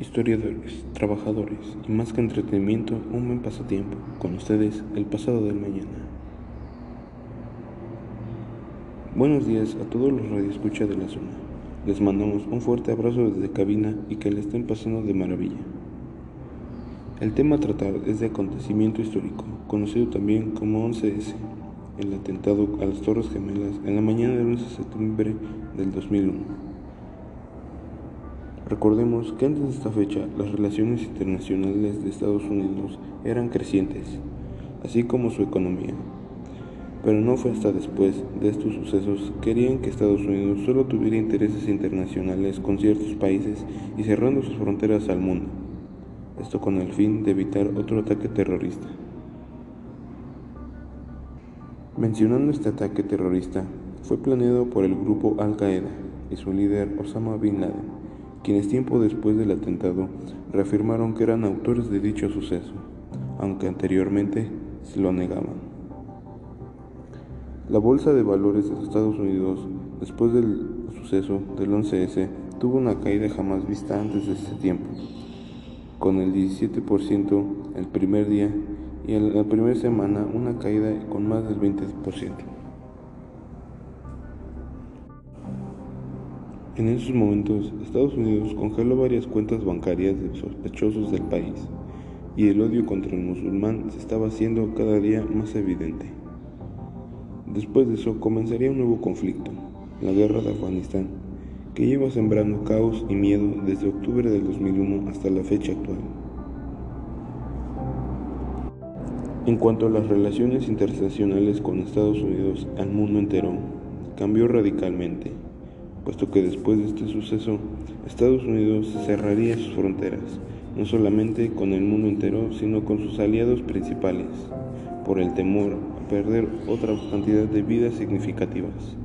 historiadores, trabajadores y más que entretenimiento, un buen pasatiempo. Con ustedes, el pasado del mañana. Buenos días a todos los radioescuchas de la zona. Les mandamos un fuerte abrazo desde cabina y que le estén pasando de maravilla. El tema a tratar es de acontecimiento histórico, conocido también como 11S, el atentado a las Torres Gemelas en la mañana del 11 de septiembre del 2001. Recordemos que antes de esta fecha las relaciones internacionales de Estados Unidos eran crecientes, así como su economía. Pero no fue hasta después de estos sucesos que querían que Estados Unidos solo tuviera intereses internacionales con ciertos países y cerrando sus fronteras al mundo. Esto con el fin de evitar otro ataque terrorista. Mencionando este ataque terrorista, fue planeado por el grupo Al-Qaeda y su líder Osama Bin Laden quienes tiempo después del atentado reafirmaron que eran autores de dicho suceso, aunque anteriormente se lo negaban. La Bolsa de Valores de Estados Unidos, después del suceso del 11S, tuvo una caída jamás vista antes de ese tiempo, con el 17% el primer día y en la primera semana una caída con más del 20%. En esos momentos, Estados Unidos congeló varias cuentas bancarias de sospechosos del país y el odio contra el musulmán se estaba haciendo cada día más evidente. Después de eso comenzaría un nuevo conflicto, la guerra de Afganistán, que lleva sembrando caos y miedo desde octubre del 2001 hasta la fecha actual. En cuanto a las relaciones internacionales con Estados Unidos al mundo entero, cambió radicalmente puesto que después de este suceso Estados Unidos cerraría sus fronteras, no solamente con el mundo entero, sino con sus aliados principales, por el temor a perder otra cantidad de vidas significativas.